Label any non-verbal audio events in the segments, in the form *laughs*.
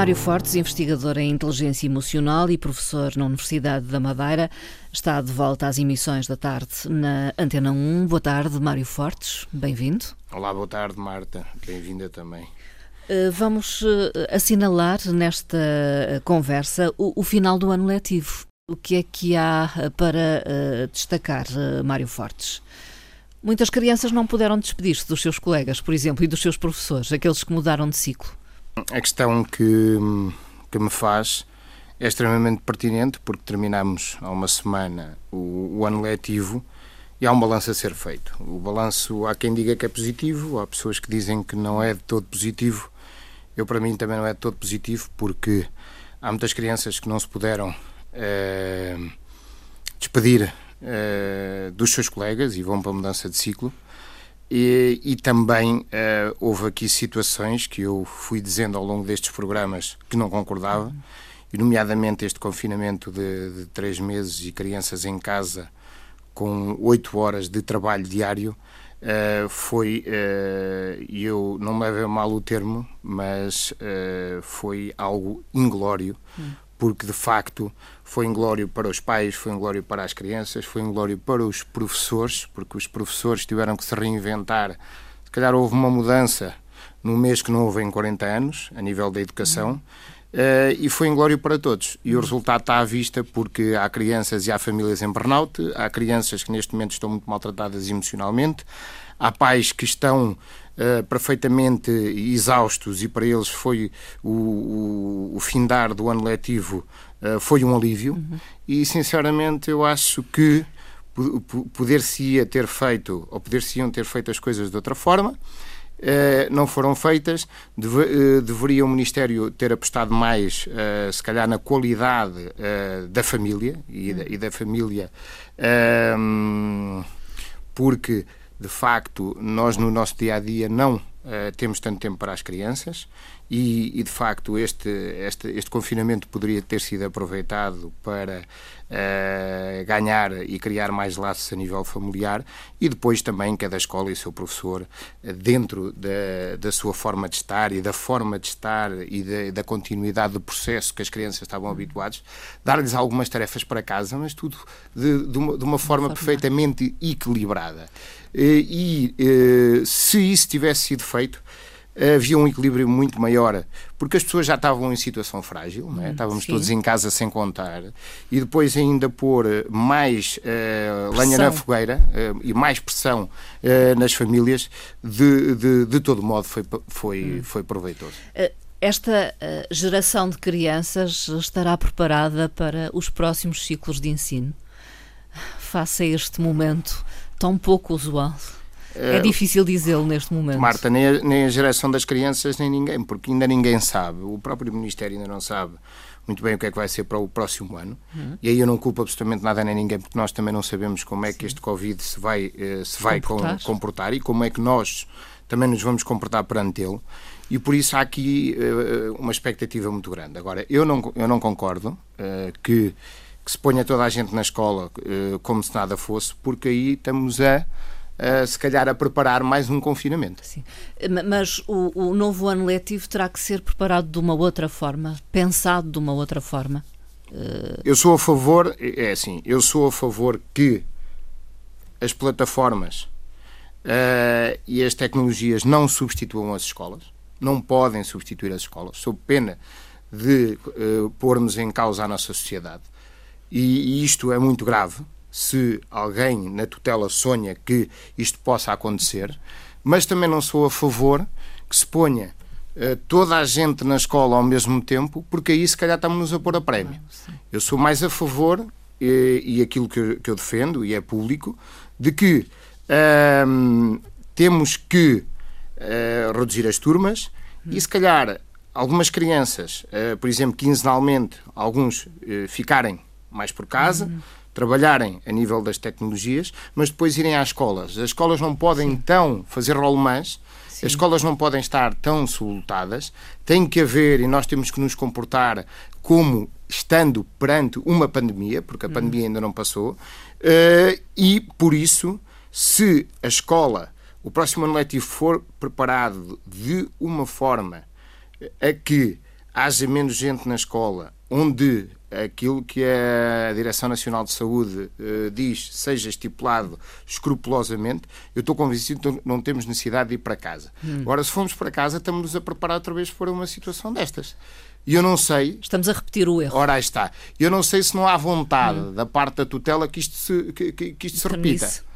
Mário Fortes, investigador em inteligência emocional e professor na Universidade da Madeira, está de volta às emissões da tarde na Antena 1. Boa tarde, Mário Fortes, bem-vindo. Olá, boa tarde, Marta, bem-vinda também. Eh, vamos eh, assinalar nesta eh, conversa o, o, final do ano letivo. O que é que há para uh, destacar, uh, Mário Fortes? Muitas crianças não puderam despedir-se dos seus colegas, por exemplo, e dos seus professores, aqueles que mudaram de ciclo. A questão que, que me faz é extremamente pertinente porque terminamos há uma semana o, o, ano letivo e há um balanço a ser feito. O balanço, há quem diga que é positivo, há pessoas que dizem que não é de todo positivo. Eu, para mim, também não é de todo positivo porque há muitas crianças que não se puderam eh, despedir eh, dos seus colegas e vão para a mudança de ciclo. E, e também uh, houve aqui situações que eu fui dizendo ao longo destes programas que não concordava, e nomeadamente este confinamento de, de três meses e crianças em casa com oito horas de trabalho diário. Uh, foi, uh, eu não me leve a mal o termo, mas foi algo inglório, hum porque de facto foi um glório para os pais, foi um glório para as crianças, foi um glório para os professores, porque os professores tiveram que se reinventar. Se calhar houve uma mudança no mês que não houve em 40 anos, a nível da educação, uh, e foi um glório para todos. E o resultado está à vista porque há crianças e há famílias em burnout, há crianças que neste momento estão muito maltratadas emocionalmente, há pais que estão uh, perfeitamente exaustos e para eles foi o, o, o findar do ano letivo uh, foi um alívio uhum. e sinceramente eu acho que poder-se-ia ter feito ou poder-se-iam ter feito as coisas de outra forma Uh, não foram feitas. Deve, deveria o Ministério ter apostado mais, se calhar, na qualidade da família e da, e da família, ehm, porque de facto, nós no nosso dia a dia não uh, temos tanto tempo para as crianças e, e de facto, este, este, este, confinamento poderia ter sido aproveitado para uh, ganhar e criar mais laços a nível familiar e depois também cada escola e o seu professor, uh, dentro da, da sua forma de estar e da forma de estar e da, da continuidade do processo que as crianças estavam habituados, dar-lhes algumas tarefas para casa, mas tudo de, de, uma, de uma forma perfeitamente equilibrada. E, e se isso tivesse sido feito, havia um equilíbrio muito maior, porque as pessoas já estavam em situação frágil, é? Hum, estávamos Sim. todos em casa sem contar, e depois ainda pôr mais uh, lenha na fogueira uh, e mais pressão uh, nas famílias, de, de, de, todo modo foi, foi, hum. foi proveitoso. Esta geração de crianças estará preparada para os próximos ciclos de ensino? Face a este momento tão pouco usual? É eh, difícil dizê-lo neste momento. Marta, nem a, nem a geração das crianças, nem ninguém, porque ainda ninguém sabe. O próprio Ministério ainda não sabe muito bem o que é que vai ser para o próximo ano. Uhum. E aí eu não culpo absolutamente nada nem ninguém, porque nós também não sabemos como é que este Covid se vai, eh, se vai comportar. Com, comportar e como é que nós também nos vamos comportar perante ele. E por isso há aqui uh, uma expectativa muito grande. Agora, eu não, eu não concordo que, que, se ponha toda a gente na escola como se nada fosse, porque aí estamos a uh, se calhar a preparar mais um confinamento. Sim. Mas o, o novo ano letivo terá que ser preparado de uma outra forma, pensado de uma outra forma? Uh... Eu sou a favor, é assim, eu sou a favor que as plataformas uh, e as tecnologias não substituam as escolas, não podem substituir as escolas, sob pena de uh, pormos em causa a nossa sociedade. E, e isto é muito grave, se alguém na tutela sonha que isto possa acontecer, mas também não sou a favor que se ponha uh, toda a gente na escola ao mesmo tempo, porque aí se calhar estamos a pôr a prémio. Eu sou mais a favor, e, e aquilo que eu, que eu, defendo, e é público, de que uh, temos que uh, reduzir as turmas hum. e se calhar algumas crianças, eh, por exemplo, quinzenalmente, alguns ficarem mais por casa. Hum trabalharem a nível das tecnologias, mas depois irem às escolas. As escolas não podem, Sim. então, fazer rolemãs, as escolas não podem estar tão sublotadas, tem que haver, e nós temos que nos comportar como estando perante uma pandemia, porque a hum. pandemia ainda não passou, uh, e por isso, se a escola, o próximo ano letivo for preparado de uma forma a que haja menos gente na escola, onde aquilo que a Direção Nacional de Saúde uh, diz seja estipulado escrupulosamente, eu estou convencido que não temos necessidade de ir para casa. Hum. Agora, se formos para casa, estamos-nos a preparar outra vez para uma situação destas. E eu não sei. Estamos a repetir o erro. Ora, aí está. Eu não sei se não há vontade hum. da parte da tutela que isto se, que, que, que isto se repita.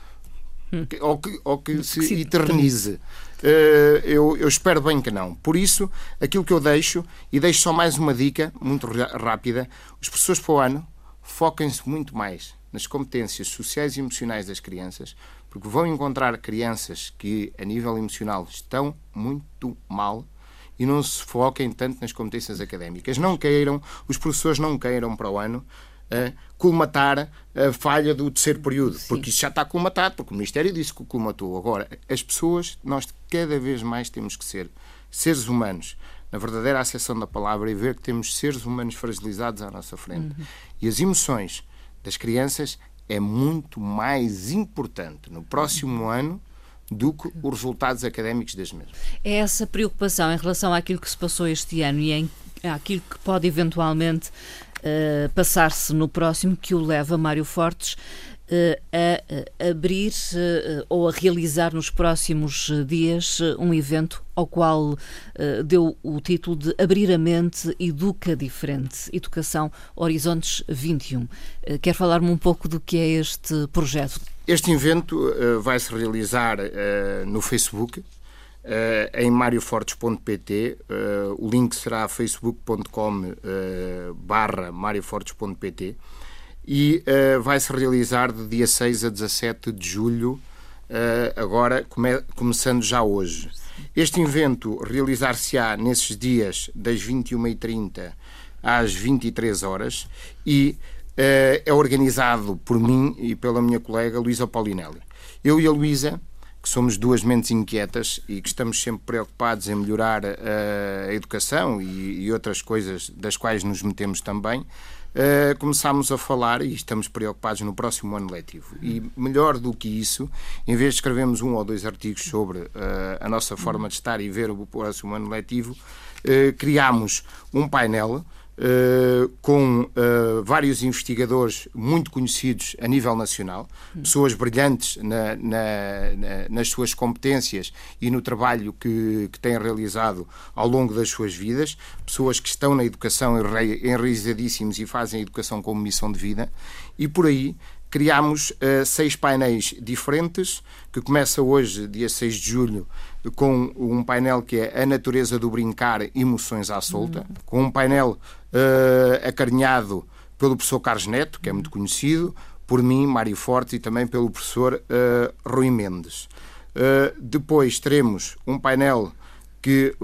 Hum. Ou que, ou que, que se, se eternize. Uh, eu, eu, espero bem que não. Por isso, aquilo que eu deixo, e deixo só mais uma dica, muito rápida: os professores para o ano foquem-se muito mais nas competências sociais e emocionais das crianças, porque vão encontrar crianças que, a nível emocional, estão muito mal e não se foquem tanto nas competências académicas. Não queiram, os professores não queiram para o ano colmatar a falha do terceiro período, Sim. porque isso já está colmatado, porque o Ministério disse que colmatou. Agora, as pessoas, nós cada vez mais temos que ser seres humanos, na verdadeira acessão da palavra, e ver que temos seres humanos fragilizados à nossa frente. Uhum. E as emoções das crianças é muito mais importante no próximo ano do que os resultados académicos das mesmas. É essa preocupação em relação àquilo que se passou este ano e em àquilo que pode eventualmente uh, passar-se no próximo que o leva Mário Fortes uh, a, a abrir ou a realizar nos próximos dias um evento ao qual deu o título de Abrir a Mente Educa Diferente, Educação Horizontes 21. quer falar-me um pouco do que é este projeto? Este evento vai se realizar no Facebook, Uh, em mariofortes.pt. Uh, o link será facebook.com uh, barra mariofortes.pt e vai-se realizar de dia 6 a 17 de julho, agora come começando já hoje. Este evento realizar-se-á nesses dias das 21h30 às 23 horas e é organizado por mim e pela minha colega Luísa Paulinelli. Eu e a Luísa que somos duas mentes inquietas e que estamos sempre preocupados em melhorar a, a educação e, outras coisas das quais nos metemos também, uh, começámos a falar e estamos preocupados no próximo ano letivo. E melhor do que isso, em vez de escrevermos um ou dois artigos sobre uh, a nossa forma de estar e ver o próximo ano letivo, criámos um painel Uh, com uh, vários investigadores muito conhecidos a nível nacional, pessoas brilhantes na, na, na, nas suas competências e no trabalho que, que, têm realizado ao longo das suas vidas, pessoas que estão na educação enraizadíssimos e fazem a educação como missão de vida, e por aí criámos uh, seis painéis diferentes, que começa hoje, dia 6 de julho, com um painel que é A Natureza do Brincar, Emoções à Solta, uhum. com um painel uh, acarinhado pelo professor Carlos Neto, que é muito conhecido, por mim, Mário Forte, e também pelo professor uh, Rui Mendes. Uh, depois teremos um painel que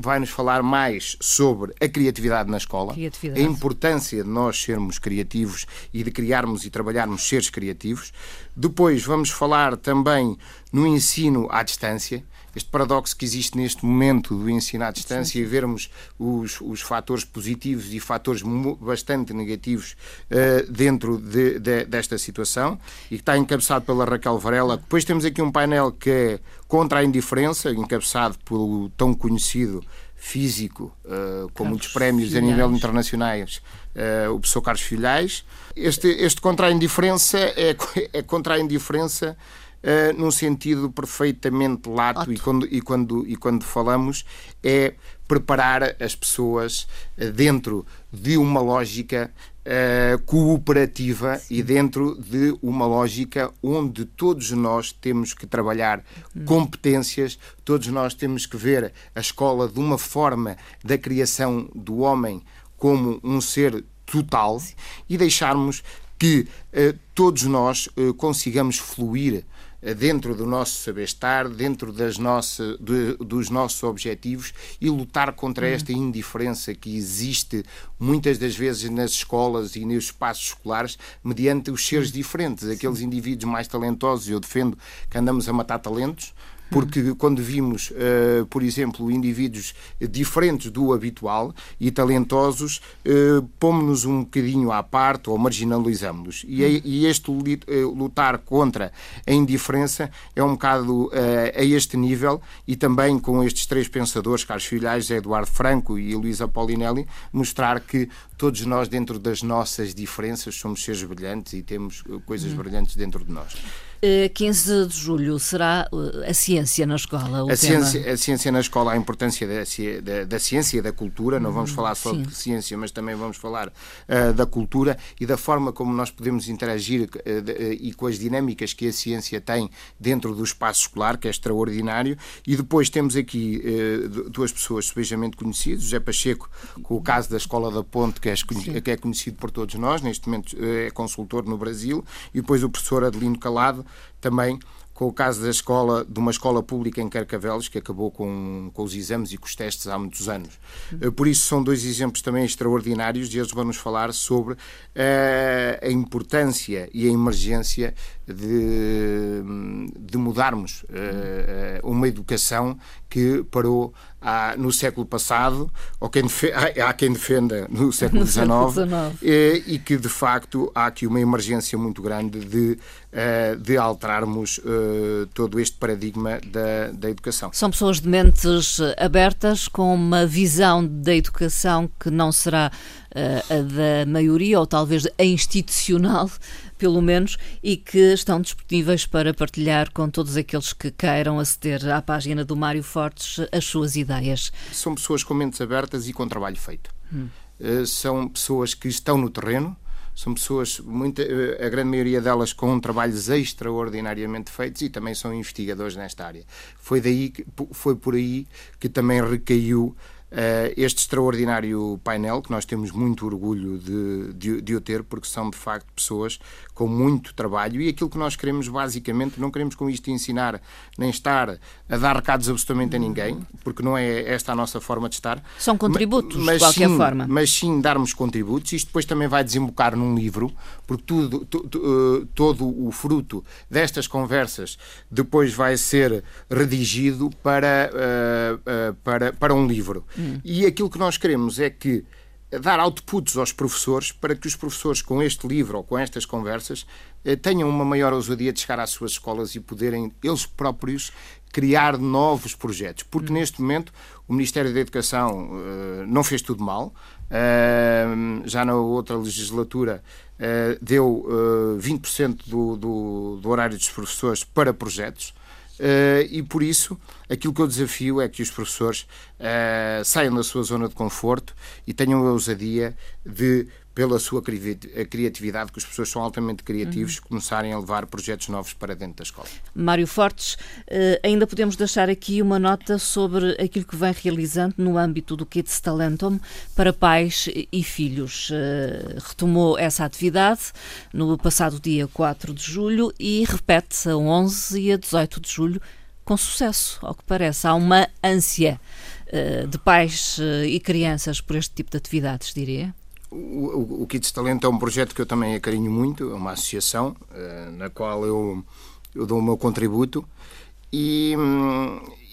vai nos falar mais sobre a criatividade na escola, criatividade. a importância de nós sermos criativos e de criarmos e trabalharmos seres criativos. Depois vamos falar também no ensino à distância, este paradoxo que existe neste momento do ensino à distância e vermos os, os fatores positivos e fatores bastante negativos uh, dentro de, de, desta situação e que está encabeçado pela Raquel Varela. Depois temos aqui um painel que é contra a indiferença, encabeçado pelo tão conhecido físico, uh, com muitos prémios Filhais. a nível internacionais, uh, o professor Carlos Filhais. Este, este contra a indiferença é, é contra a indiferença uh, num sentido perfeitamente lato, e quando, e, quando, e quando falamos é preparar as pessoas uh, dentro de uma lógica uh, cooperativa Sim. e dentro de uma lógica onde todos nós temos que trabalhar hum. competências, todos nós temos que ver a escola de uma forma da criação do homem como um ser total Sim. e deixarmos que uh, todos nós uh, consigamos fluir eh, dentro do nosso saber-estar, dentro das nossa, de, dos nossos objetivos e lutar contra uhum. esta indiferença que existe muitas das vezes nas escolas e nos espaços escolares, mediante os seres diferentes, aqueles indivíduos mais talentosos. Eu defendo que andamos a matar talentos, porque quando vimos, uh, por exemplo, indivíduos diferentes do habitual e talentosos, uh, pomos-nos um bocadinho à parte ou marginalizamos-nos. E, é, e, este lutar contra a indiferença é um bocado uh, a este nível e também com estes três pensadores, Carlos Filhais, Eduardo Franco e Luísa Paulinelli, mostrar que todos nós, dentro das nossas diferenças, somos seres brilhantes e temos coisas hum. brilhantes dentro de nós. 15 eh, de julho será eh, a ciência na escola. a, ciência, a ciência na escola, a importância da, da, da ciência e da cultura. Não vamos hum, falar só Sim. de ciência, mas também vamos falar uh, da cultura e da forma como nós podemos interagir uh, uh, e com as dinâmicas que a ciência tem dentro do espaço escolar, que é extraordinário. E depois temos aqui duas pessoas especialmente conhecidas: José Pacheco, com o caso da Escola da Ponte, que é, que é conhecido por todos nós, neste momento é consultor no Brasil, e depois o professor Adelino Calado também com o caso da escola, de uma escola pública em Carcavelos, que acabou com, com os exames e com os testes há muitos anos. Eh, por isso, são dois exemplos também extraordinários e eles vão-nos falar sobre uh, a importância e a emergência de, de mudarmos uh, uma educação que parou há, no século passado, ou quem há, *laughs* há quem defenda no *laughs* século XIX, e, e, que de facto há aqui uma emergência muito grande de, de alterarmos todo este paradigma da, da educação. São pessoas de mentes abertas, com uma visão da educação que não será a da maioria, ou talvez a institucional, *laughs* pelo menos, e que estão disponíveis para partilhar com todos aqueles que queiram aceder à página do Mário Fortes as suas ideias. São pessoas com mentes abertas e com trabalho feito. Hum. Eh, são pessoas que estão no terreno, são pessoas, muita, eh, a grande maioria delas com trabalhos extraordinariamente feitos e também são investigadores nesta área. Foi, daí, foi por aí que também recaiu este extraordinário painel, que nós temos muito orgulho de, de, de, o ter, porque são de facto pessoas com muito trabalho e aquilo que nós queremos basicamente, não queremos com isto ensinar nem estar a dar recados absolutamente a ninguém, porque não é esta a nossa forma de estar. São contributos, mas, de qualquer sim, forma. Mas sim darmos contributos. Isto depois também vai desembocar num livro, porque tudo, tu, tu, uh, todo o fruto destas conversas depois vai ser redigido para, uh, para, para um livro. Hum. E aquilo que nós queremos é que dar outputs aos professores para que os professores, com este livro ou com estas conversas, eh, tenham uma maior ousadia de chegar às suas escolas e poderem eles próprios criar novos projetos. Porque hum. neste momento o Ministério da Educação uh, não fez tudo mal. Uh, já na outra legislatura uh, deu uh, 20% do, do, do horário dos professores para projetos. Uh, e por isso aquilo que eu desafio é que os professores uh, saiam da sua zona de conforto e tenham a ousadia de pela sua criatividade, que os professores são altamente criativos, uhum. começarem a levar projetos novos para dentro da escola. Mário Fortes, eh, ainda podemos deixar aqui uma nota sobre aquilo que vem realizando no âmbito do Kids Talentum para pais e filhos. Eh, retomou essa atividade no passado dia 4 de julho e repete-se a 11 e a 18 de julho com sucesso, ao que parece. Há uma ânsia eh, de pais e crianças por este tipo de atividades, diria? O, o Kids Talento é um projeto que eu também acarinho muito, é uma associação uh, na qual eu, eu dou o meu contributo e,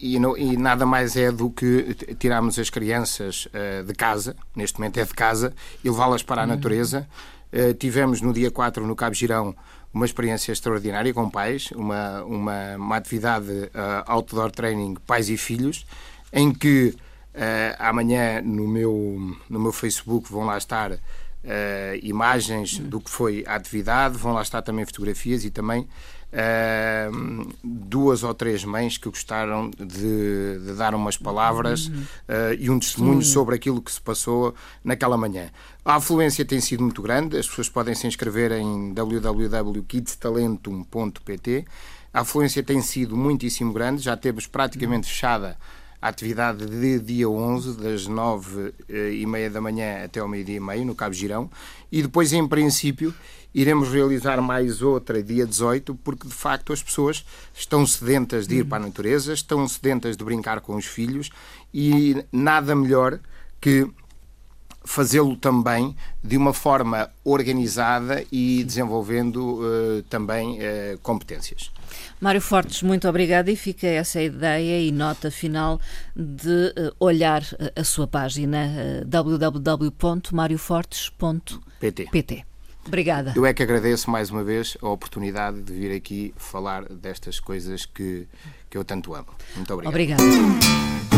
e, não, e, nada mais é do que tirarmos as crianças uh, de casa, neste momento é de casa, e levá-las para a uhum. natureza. Uh, tivemos no dia 4 no Cabo Girão uma experiência extraordinária com pais, uma, uma, uma atividade outdoor training pais e filhos, em que amanhã no meu, no meu Facebook vão lá estar uh, imagens do que foi a atividade, vão lá estar também fotografias e também uh, duas ou três mães que gostaram de, de dar umas palavras e um testemunho sobre aquilo que se passou naquela manhã. A afluência tem sido muito grande, as pessoas podem se inscrever em www.kidstalentum.pt. A afluência tem sido muitíssimo grande, já temos praticamente fechada a atividade de dia 11, das 9 eh, e meia da manhã até ao meio-dia e meio, no Cabo Girão, e depois, em princípio, iremos realizar mais outra dia 18, porque de facto as pessoas estão sedentas de ir para a natureza, estão sedentas de brincar com os filhos e nada melhor que fazê-lo também de uma forma organizada e desenvolvendo uh, também uh, competências. Mário Fortes, muito obrigada e fica essa ideia e nota final de uh, olhar a sua página www.mariofortes.pt. Obrigada. Eu é que agradeço mais uma vez a oportunidade de vir aqui falar destas coisas que, que eu tanto amo. Muito obrigado. Obrigada.